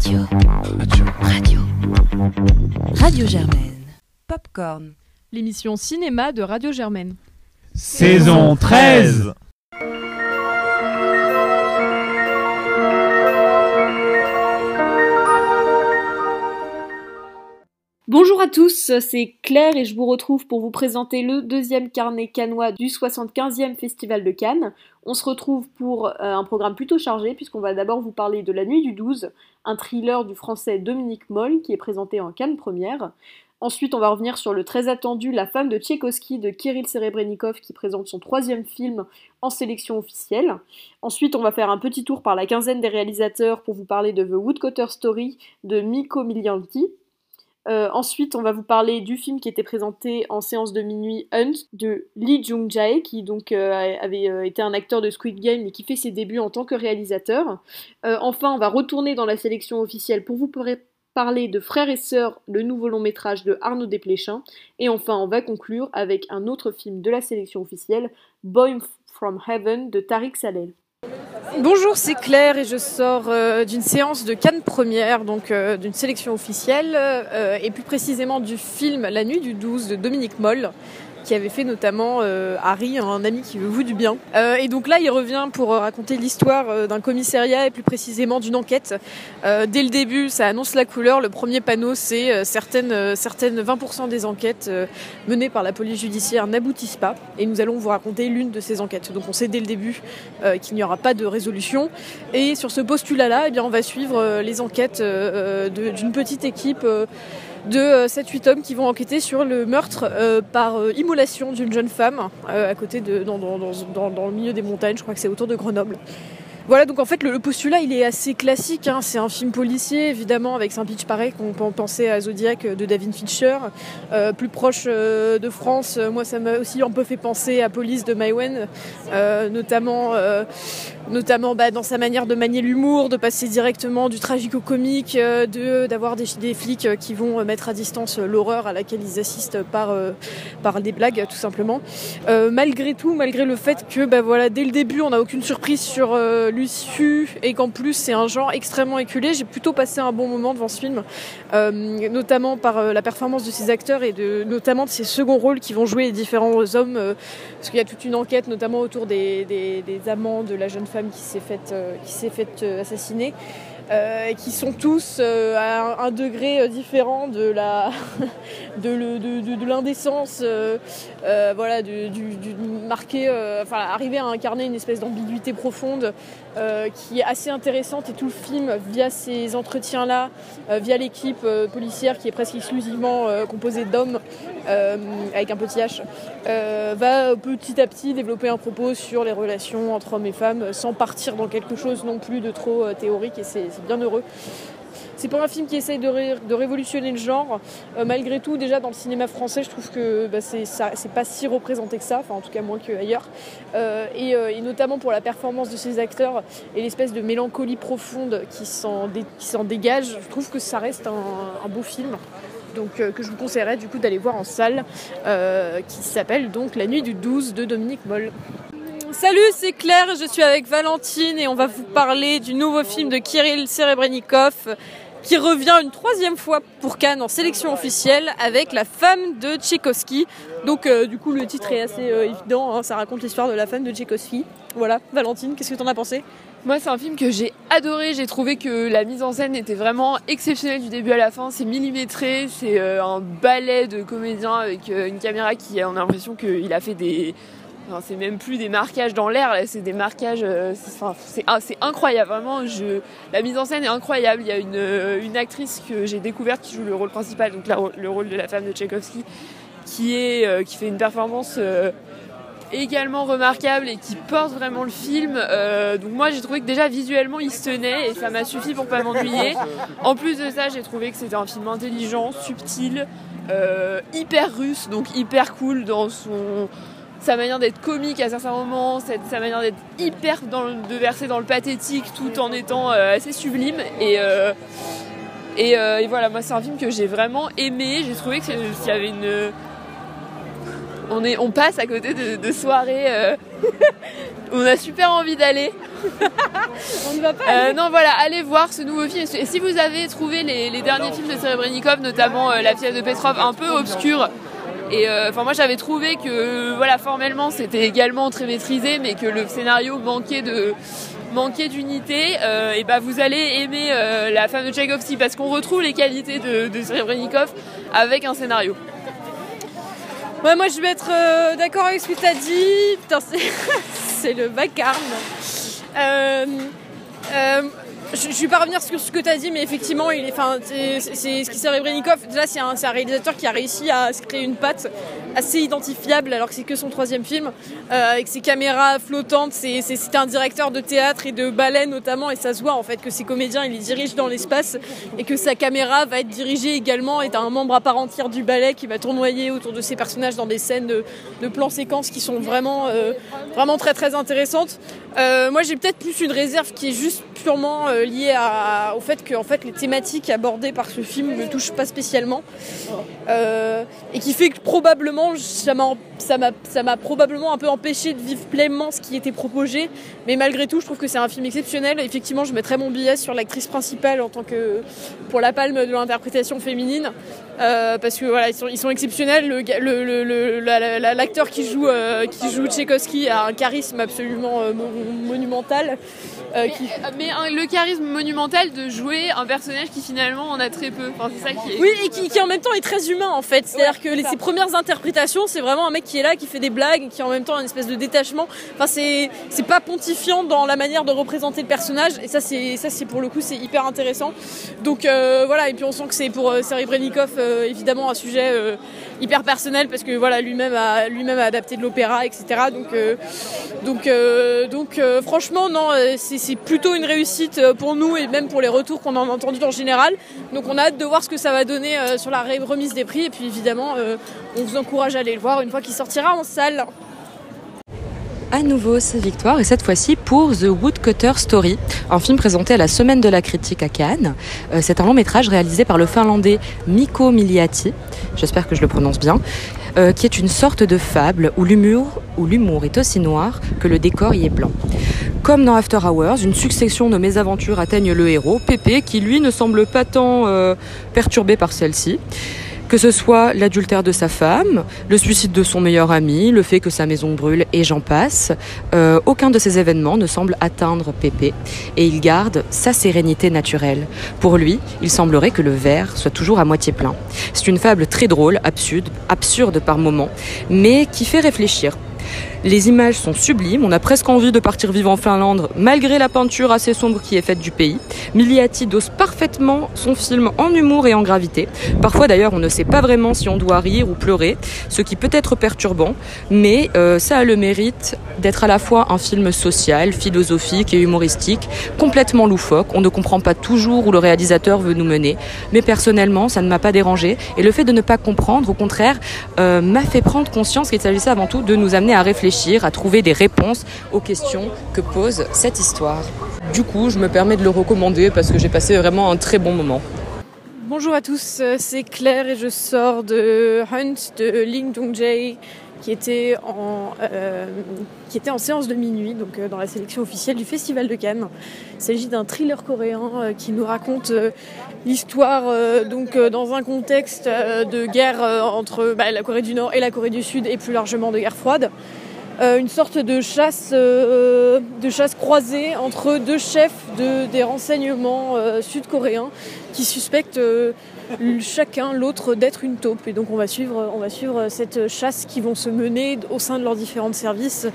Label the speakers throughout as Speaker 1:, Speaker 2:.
Speaker 1: Radio. Radio. Radio Germaine. Popcorn.
Speaker 2: L'émission cinéma de Radio Germaine.
Speaker 3: Saison 13
Speaker 4: Bonjour à tous, c'est Claire et je vous retrouve pour vous présenter le deuxième carnet canois du 75e Festival de Cannes. On se retrouve pour euh, un programme plutôt chargé puisqu'on va d'abord vous parler de La Nuit du 12, un thriller du français Dominique Moll qui est présenté en Cannes première. Ensuite, on va revenir sur le très attendu La femme de Tchaïkovski de Kirill Serebrennikov qui présente son troisième film en sélection officielle. Ensuite, on va faire un petit tour par la quinzaine des réalisateurs pour vous parler de The Woodcutter Story de Miko Milianti. Euh, ensuite, on va vous parler du film qui était présenté en séance de minuit Hunt de Lee Jung-jae, qui donc euh, avait euh, été un acteur de Squid Game et qui fait ses débuts en tant que réalisateur. enfin, on va retourner dans la sélection officielle pour vous parler de Frères et Sœurs, le nouveau long métrage de Arnaud Desplechin. Et enfin, on va conclure avec un autre film de la sélection officielle, Boy from Heaven de Tariq Saleh.
Speaker 2: Bonjour, c'est Claire et je sors euh, d'une séance de Cannes Première, donc euh, d'une sélection officielle, euh, et plus précisément du film La Nuit du 12 de Dominique Moll, qui avait fait notamment euh, Harry, un ami qui veut vous du bien. Euh, et donc là, il revient pour euh, raconter l'histoire d'un commissariat et plus précisément d'une enquête. dès le début, ça annonce la couleur. Le premier panneau, c'est certaines, certaines 20% des enquêtes menées par la police judiciaire n'aboutissent pas. Et nous allons vous raconter l'une de ces enquêtes. Donc on sait dès le début qu'il n'y aura pas de résolution. Et sur ce postulat-là, eh bien, on va suivre les enquêtes d'une petite équipe de 7-8 euh, hommes qui vont enquêter sur le meurtre euh, par euh, immolation d'une jeune femme à côté de dans, le milieu des montagnes, je crois que c'est autour de Grenoble. Voilà, donc en fait, le, postulat, il est assez classique. Hein. C'est un film policier, évidemment, avec un pitch pareil qu'on peut penser à Zodiac de David Fincher. Plus proche de France, moi, ça m'a aussi un peu fait penser à Police de Maïwen, notamment, notamment bah, dans sa manière de manier l'humour, de passer directement du tragique au comique, de d'avoir des, des, flics qui vont mettre à distance l'horreur à laquelle ils assistent par, par des blagues, tout simplement. malgré tout, malgré le fait que, bah, voilà, dès le début, on n'a aucune surprise sur et qu'en plus c'est un genre extrêmement éculé, j'ai plutôt passé un bon moment devant ce film, euh, notamment par euh, la performance de ses acteurs et de, notamment de ses seconds rôles qui vont jouer les différents hommes, euh, parce qu'il y a toute une enquête notamment autour des, des, amants de la jeune femme qui s'est faite, qui s'est faite assassiner. Euh, qui sont tous euh, à un, degré euh, différent de la l'indécence, voilà, arriver à incarner une espèce d'ambiguïté profonde qui est assez intéressante. Et tout le film via ces entretiens là, via l'équipe policière qui est presque exclusivement composée d'hommes avec un petit H, va petit à petit développer un propos sur les relations entre hommes et femmes sans partir dans quelque chose non plus de trop théorique bien heureux. C'est pas un film qui essaye de, révolutionner le genre. Euh, malgré tout, déjà dans le cinéma français, je trouve que bah, c'est pas si représenté que ça, enfin en tout cas moins qu'ailleurs. Euh, et, euh, et, notamment pour la performance de ces acteurs et l'espèce de mélancolie profonde qui s'en dégage, je trouve que ça reste un, beau film. Donc que je vous conseillerais du coup d'aller voir en salle, qui s'appelle donc La Nuit du 12 de Dominique Moll. Salut, c'est Claire, je suis avec Valentine et on va vous parler du nouveau film de Kirill Serebrennikov qui revient une troisième fois pour Cannes en sélection officielle avec La femme de Tchaïkovski. Donc euh, du coup le titre est assez euh, évident, hein, ça raconte l'histoire de la femme de Tchaïkovski. Voilà, Valentine, qu'est-ce que t'en as pensé?
Speaker 5: Moi, c'est un film que j'ai adoré. J'ai trouvé que la mise en scène était vraiment exceptionnelle du début à la fin. C'est millimétré, c'est euh, un ballet de comédiens avec une caméra qui, on a l'impression qu'il a fait des, c'est même plus des marquages dans l'air, c'est des marquages. Euh, c'est incroyable, vraiment. Je, la mise en scène est incroyable. Il y a une, euh, actrice que j'ai découverte qui joue le rôle principal, donc le rôle de la femme de Tchaïkovski, qui, euh, fait une performance également remarquable et qui porte vraiment le film. donc moi j'ai trouvé que déjà visuellement il se tenait et ça m'a suffi pour pas m'ennuyer. En plus de ça j'ai trouvé que c'était un film intelligent, subtil, hyper russe, donc hyper cool dans son sa manière d'être comique à certains moments, sa manière d'être hyper dans de verser dans le pathétique tout en étant euh, assez sublime. Et, euh, euh, et, voilà, moi c'est un film que j'ai vraiment aimé. J'ai trouvé qu'il y avait une. On, est, on passe à côté de, soirées on a super envie d'aller.
Speaker 2: On ne va pas.
Speaker 5: Euh, non, voilà, allez voir ce nouveau film. Et si vous avez trouvé les, les derniers films de Serebrennikov, notamment La pièce de Petrov, un peu obscur, et euh, enfin moi j'avais trouvé que voilà formellement c'était également très maîtrisé, mais que le scénario manquait de d'unité. euh, et bah vous allez aimer euh, la femme de Tchaïkovsky parce qu'on retrouve les qualités de, de Serebrennikov avec un scénario.
Speaker 2: Ouais, moi je vais être d'accord avec ce que t'as dit. Putain, c'est, c'est le vacarme. Je, je vais pas revenir sur ce que t'as dit, mais effectivement, il est, c'est, ce qui s'est. Là, c'est un, c'est un réalisateur qui a réussi à se créer une patte assez identifiable, alors que c'est que son troisième film, euh, avec ses caméras flottantes. C'est, un directeur de théâtre et de ballet notamment, et ça se voit en fait que ses comédiens, il les dirige dans l'espace, et que sa caméra va être dirigée également, est un membre à part entière du ballet qui va tournoyer autour de ses personnages dans des scènes de, plans séquences qui sont vraiment, euh, vraiment très très intéressantes. Euh, moi, j'ai peut-être plus une réserve qui est juste purement euh, liée au fait que en fait, les thématiques abordées par ce film ne touchent pas spécialement. Euh, et qui fait que probablement, m'a, ça, m'a, ça m'a probablement un peu empêché de vivre pleinement ce qui était proposé. Mais malgré tout, je trouve que c'est un film exceptionnel. Effectivement, je mettrais mon billet sur l'actrice principale en tant que pour la palme de l'interprétation féminine. Euh, parce que voilà, ils sont, ils sont exceptionnels. Le, la- l'acteur qui joue, euh, qui joue Tchaïkovski a un charisme absolument euh, mo- monumental. euh, qui-
Speaker 5: Mais, un- le charisme monumental de jouer un personnage qui finalement en a très peu. Enfin, c'est ça qui est.
Speaker 2: Oui, et qui, qui en même temps est très humain en fait. C'est-à-dire
Speaker 5: Ouais,
Speaker 2: que les, ses premières interprétations, c'est vraiment un mec qui est là, qui fait des blagues, qui en même temps une espèce de détachement. Enfin, c'est c'est pas pontifiant dans la manière de représenter le personnage. Et ça, c'est ça, c'est pour le coup, c'est hyper intéressant. Donc euh, voilà, et puis on sent que c'est pour euh, Serebrennikov euh, évidemment un sujet hyper personnel parce que voilà, lui-même a lui-même adapté de l'opéra, etc. Donc euh, donc euh, donc euh, franchement, non, c'est plutôt une réussite pour nous et même pour les retours qu'on a entendus en général. Donc on a hâte de voir ce que ça va donner sur la remise des prix. Et puis évidemment, on vous encourage à aller le voir une fois qu'il sortira en salle.
Speaker 6: À nouveau, c'est Victoire, et cette fois-ci pour The Woodcutter Story, un film présenté à la Semaine de la Critique à Cannes. C'est un long métrage réalisé par le Finlandais Mikko Miliati, j'espère que je le prononce bien, euh, qui est une sorte de fable où l'humour, où l'humour est aussi noir que le décor y est blanc. Comme dans After Hours, une succession de mésaventures atteignent le héros, Pépé, qui lui ne semble pas tant euh, perturbé par celle-ci. Que ce soit l'adultère de sa femme, le suicide de son meilleur ami, le fait que sa maison brûle et j'en passe, euh, aucun de ces événements ne semble atteindre Pépé et il garde sa sérénité naturelle. Pour lui, il semblerait que le verre soit toujours à moitié plein. C'est une fable très drôle, absurde, absurde par moments, mais qui fait réfléchir. Les images sont sublimes, on a presque envie de partir vivre en Finlande malgré la peinture assez sombre qui est faite du pays. Miliati dose parfaitement son film en humour et en gravité. Parfois d'ailleurs on ne sait pas vraiment si on doit rire ou pleurer, ce qui peut être perturbant, mais euh, ça a le mérite d'être à la fois un film social, philosophique et humoristique, complètement loufoque. On ne comprend pas toujours où le réalisateur veut nous mener, mais personnellement ça ne m'a pas dérangé et le fait de ne pas comprendre, au contraire, euh, m'a fait prendre conscience qu'il s'agissait avant tout de nous amener à à trouver des réponses aux questions que pose cette histoire. Du coup, je me permets de le recommander parce que j'ai passé vraiment un très bon moment.
Speaker 2: Bonjour à tous, euh, c'est Claire et je sors de Hunt de Ling Dong-jae qui était en euh, qui était en séance de minuit donc euh, dans la sélection officielle du Festival de Cannes. Il s'agit d'un thriller coréen qui nous raconte l'histoire donc dans un contexte de guerre entre bah, la Corée du Nord et la Corée du Sud et plus largement de guerre froide. Euh, une sorte de chasse, euh, de chasse croisée entre deux chefs de, des renseignements euh, sud-coréens qui suspectent euh, chacun l'autre d'être une taupe. Et donc on va suivre, on va suivre cette chasse qui vont se mener au sein de leurs différents services,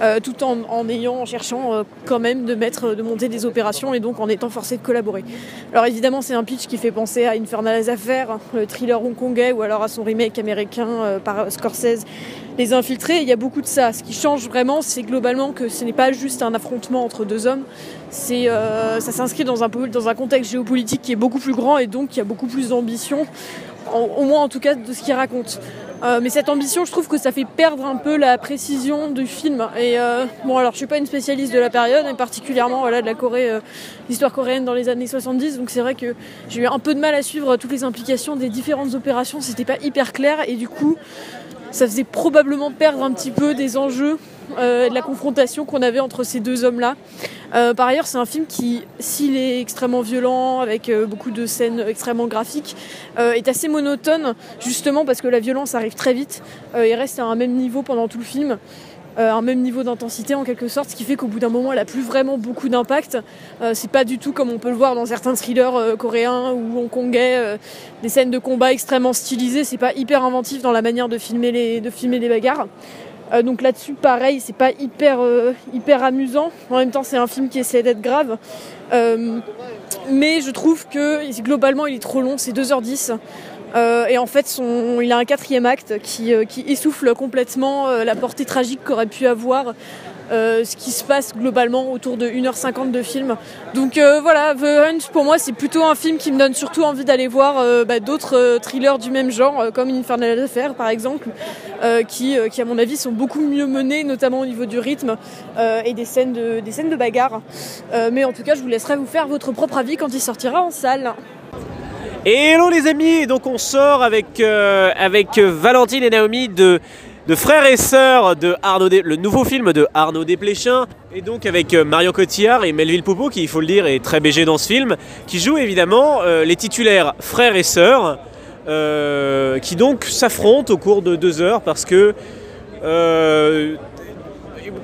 Speaker 2: euh, tout en, ayant, cherchant euh, quand même de mettre, de monter des opérations et donc en étant forcés de collaborer. Alors évidemment c'est un pitch qui fait penser à Infernal Affaires, le thriller hongkongais, ou alors à son remake américain euh, par Scorsese, Les Infiltrés. Il y a beaucoup de ça. Ce qui change vraiment, c'est globalement que ce n'est pas juste un affrontement entre deux hommes. C'est, euh, ça s'inscrit dans un, dans un contexte géopolitique qui est beaucoup plus grand et donc qui a beaucoup plus d'ambition, au moins en tout cas de ce qu'il raconte. Euh, mais cette ambition, je trouve que ça fait perdre un peu la précision du film. Et euh, bon, alors je suis pas une spécialiste de la période, et particulièrement de la Corée, euh, l'histoire coréenne dans les années 70. Donc c'est vrai que j'ai eu un peu de mal à suivre toutes les implications des différentes opérations. C'était pas hyper clair et du coup, ça faisait probablement perdre un petit peu des enjeux euh, de la confrontation qu'on avait entre ces deux hommes-là. Euh, par ailleurs, c'est un film qui, s'il est extrêmement violent, avec euh, beaucoup de scènes extrêmement graphiques, est assez monotone, justement parce que la violence arrive très vite et reste à un même niveau pendant tout le film. euh, un même niveau d'intensité en quelque sorte, ce qui fait qu'au bout d'un moment, elle a plus vraiment beaucoup d'impact. C'est pas du tout comme on peut le voir dans certains thrillers coréens ou hongkongais, des scènes de combat extrêmement stylisées. C'est pas hyper inventif dans la manière de filmer de filmer les bagarres. Euh, donc là-dessus, pareil, c'est pas hyper, euh, hyper amusant. En même temps, c'est un film qui essaie d'être grave. Euh, mais je trouve que globalement, il est trop long, c'est 2h10. Euh, et en fait, il a un quatrième acte qui, essouffle complètement la portée tragique qu'aurait pu avoir euh, ce qui se passe globalement autour de 1h50 de film. Donc euh, voilà, The Hunt, pour moi, c'est plutôt un film qui me donne surtout envie d'aller voir euh, bah, d'autres thrillers du même genre, comme Infernal Affair par exemple, qui, à mon avis sont beaucoup mieux menés, notamment au niveau du rythme et des scènes de, des scènes de bagarre. Mais en tout cas, je vous laisserai vous faire votre propre avis quand il sortira en salle.
Speaker 7: Et hello les amis, donc on sort avec, avec Valentine et Naomi de, de Frères et Sœurs de Arnaud Dé- le nouveau film de Arnaud Desplechin, et donc avec euh, Marion Cotillard et Melville Poupeau, qui il faut le dire est très BG dans ce film, qui jouent évidemment euh, les titulaires Frères et Sœurs, euh, qui donc s'affrontent au cours de deux heures parce que...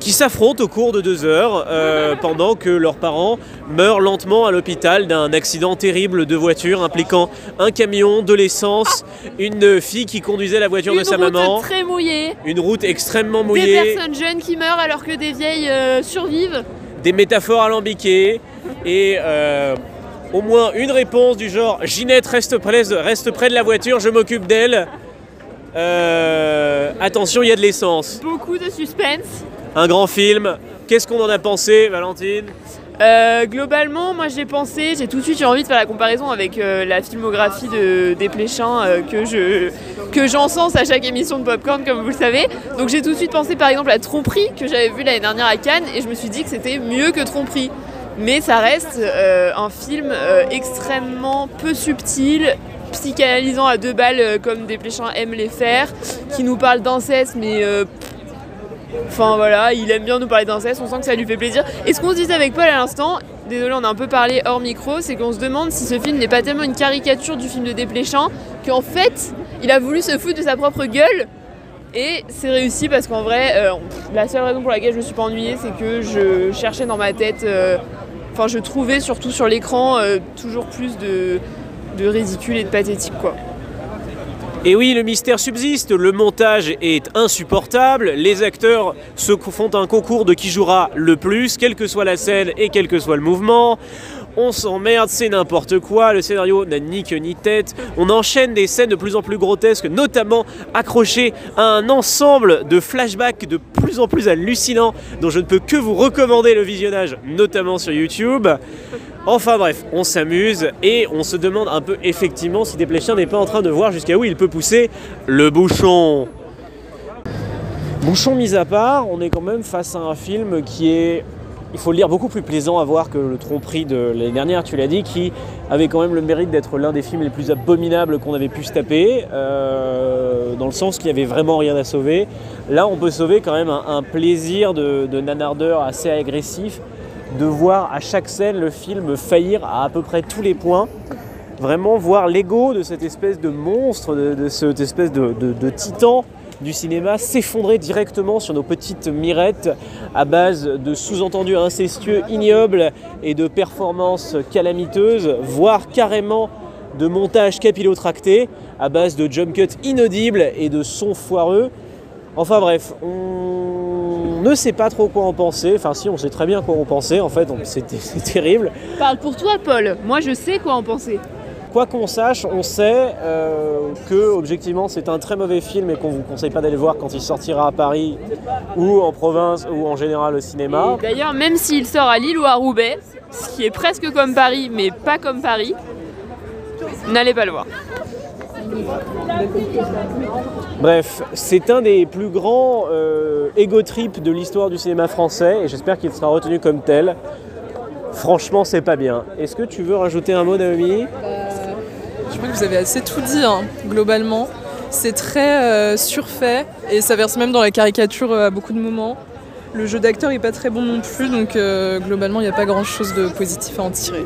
Speaker 7: qui s'affrontent au cours de deux heures euh, pendant que leurs parents meurent lentement à l'hôpital d'un accident terrible de voiture impliquant un camion, de l'essence, une fille qui conduisait la voiture
Speaker 5: Une
Speaker 7: de sa
Speaker 5: route
Speaker 7: maman,
Speaker 5: très mouillée,
Speaker 7: une route extrêmement
Speaker 5: des
Speaker 7: mouillée,
Speaker 5: personnes jeunes qui meurent alors que des vieilles euh, survivent.
Speaker 7: des métaphores alambiquées et euh, au moins une réponse du genre Ginette reste près, reste près de la voiture, je m'occupe d'elle. Attention, il y a de l'essence.
Speaker 5: Beaucoup de suspense.
Speaker 7: Un grand film. Qu'est-ce qu'on en a pensé, Valentine?
Speaker 5: Euh, globalement, moi j'ai pensé, j'ai tout de suite eu envie de faire la comparaison avec euh, la filmographie de Desplechin euh, que je j'encense à chaque émission de Popcorn, comme vous le savez. Donc j'ai tout de suite pensé par exemple à Tromperie que j'avais vu l'année dernière à Cannes et je me suis dit que c'était mieux que Tromperie. Mais ça reste un film extrêmement peu subtil, psychanalysant à deux balles comme Desplechin aime les faire, qui nous parle d'inceste mais Enfin voilà, il aime bien nous parler d'inceste, on sent que ça lui fait plaisir. Et ce qu'on se disait avec Paul à l'instant, désolé on a un peu parlé hors micro, c'est qu'on se demande si ce film n'est pas tellement une caricature du film de Desplechin, qu'en fait, il a voulu se foutre de sa propre gueule. Et c'est réussi parce qu'en vrai, euh, la seule raison pour laquelle je me suis pas ennuyée, c'est que je cherchais dans ma tête, euh, enfin je trouvais surtout sur l'écran euh, toujours plus de, de ridicule et de pathétique quoi.
Speaker 7: Et oui, le mystère subsiste, le montage est insupportable, les acteurs se font un concours de qui jouera le plus, quelle que soit la scène et quel que soit le mouvement. On s'emmerde, c'est n'importe quoi, le scénario n'a ni queue ni tête. On enchaîne des scènes de plus en plus grotesques, notamment accrochées à un ensemble de flashbacks de plus en plus hallucinants, dont je ne peux que vous recommander le visionnage, notamment sur YouTube. Enfin bref, on s'amuse et on se demande un peu effectivement si Desplechin n'est pas en train de voir jusqu'à où il peut pousser le bouchon. Bouchon mis à part, on est quand même face à un film qui est, il faut le dire, beaucoup plus plaisant à voir que le tromperie de l'année dernière, tu l'as dit, qui avait quand même le mérite d'être l'un des films les plus abominables qu'on avait pu se taper, euh, dans le sens qu'il n'y avait vraiment rien à sauver. Là, on peut sauver quand même un, plaisir de nanardeur assez agressif, de voir à chaque scène le film faillir à à peu près tous les points. Vraiment voir l'ego de cette espèce de monstre, de, cette espèce de titan du cinéma s'effondrer directement sur nos petites mirettes à base de sous-entendus incestueux ignobles et de performances calamiteuses, voire carrément de montage capillotracté à base de jump cuts inaudibles et de sons foireux. Enfin bref, on ne sait pas trop quoi en penser. Enfin si, on sait très bien quoi en penser en fait, c'est terrible.
Speaker 5: Parle pour toi Paul, moi je sais quoi en penser.
Speaker 7: Quoi qu'on sache, on sait euh, que objectivement c'est un très mauvais film et qu'on vous conseille pas d'aller voir quand il sortira à Paris ou en province ou en général au cinéma.
Speaker 5: D'ailleurs, même s'il sort à Lille ou à Roubaix, ce qui est presque comme Paris, mais pas comme Paris, n'allez pas le voir.
Speaker 7: Bref, c'est un des plus grands euh, ego trips de l'histoire du cinéma français et j'espère qu'il sera retenu comme tel. Franchement, c'est pas bien. Est-ce que tu veux rajouter un mot, Naomi?
Speaker 8: Je crois que vous avez assez tout dit, hein, globalement. C'est très euh, surfait et ça verse même dans la caricature euh, à beaucoup de moments. Le jeu d'acteur est pas très bon non plus, donc euh, globalement, il n'y a pas grand chose de positif à en tirer.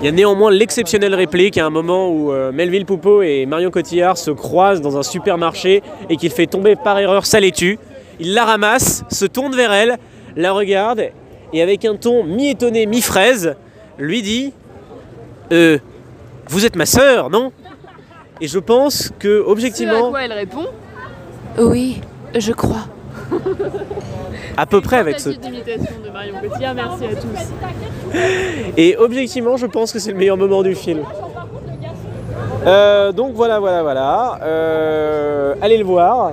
Speaker 7: Il y a néanmoins l'exceptionnelle réplique à un moment où euh, Melville Poupeau et Marion Cotillard se croisent dans un supermarché et qu'il fait tomber par erreur sa laitue. Il la ramasse, se tourne vers elle, la regarde et avec un ton mi-étonné, mi-fraise, lui dit Euh, vous êtes ma sœur, non? Et je pense que,
Speaker 5: Ce à
Speaker 7: objectivement,
Speaker 5: quoi elle répond
Speaker 6: Oui, je crois.
Speaker 7: À peu près avec ce.
Speaker 5: Tentative d'imitation de Marion Cotillard, merci à tous.
Speaker 7: Et objectivement, je pense que c'est le meilleur moment du film. Euh, donc voilà, voilà, voilà. Euh, allez le voir.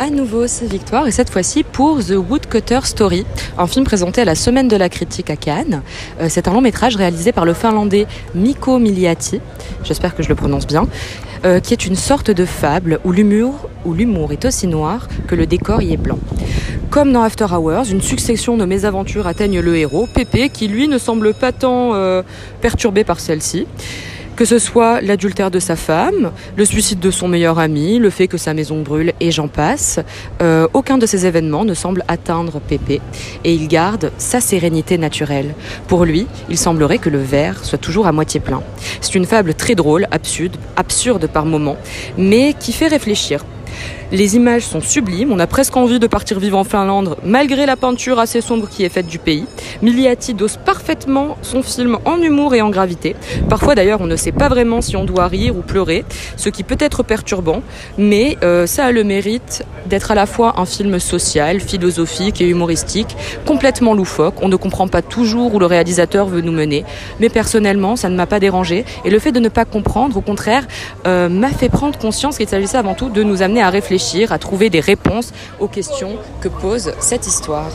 Speaker 6: À nouveau, c'est Victoire, et cette fois-ci pour The Woodcutter Story, un film présenté à la Semaine de la Critique à Cannes. Euh, c'est un long métrage réalisé par le finlandais Mikko Miliati, j'espère que je le prononce bien, euh, qui est une sorte de fable où l'humour, est aussi noir que le décor y est blanc. Comme dans After Hours, une succession de mésaventures atteignent le héros, Pépé, qui lui ne semble pas tant euh, perturbé par celle-ci. Que ce soit l'adultère de sa femme, le suicide de son meilleur ami, le fait que sa maison brûle et j'en passe, euh, aucun de ces événements ne semble atteindre Pépé et il garde sa sérénité naturelle. Pour lui, il semblerait que le verre soit toujours à moitié plein. C'est une fable très drôle, absurde, absurde par moments, mais qui fait réfléchir. Les images sont sublimes, on a presque envie de partir vivre en Finlande malgré la peinture assez sombre qui est faite du pays. Miliati dose parfaitement son film en humour et en gravité. Parfois d'ailleurs on ne sait pas vraiment si on doit rire ou pleurer, ce qui peut être perturbant, mais euh, ça a le mérite d'être à la fois un film social, philosophique et humoristique, complètement loufoque. On ne comprend pas toujours où le réalisateur veut nous mener, mais personnellement ça ne m'a pas dérangé et le fait de ne pas comprendre, au contraire, euh, m'a fait prendre conscience qu'il s'agissait avant tout de nous amener à à trouver des réponses aux questions que pose cette histoire.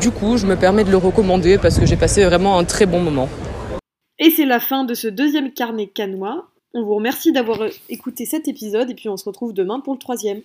Speaker 6: Du coup, je me permets de le recommander parce que j'ai passé vraiment un très bon moment.
Speaker 4: Et c'est la fin de ce deuxième carnet canois. On vous remercie d'avoir écouté cet épisode et puis on se retrouve demain pour le troisième.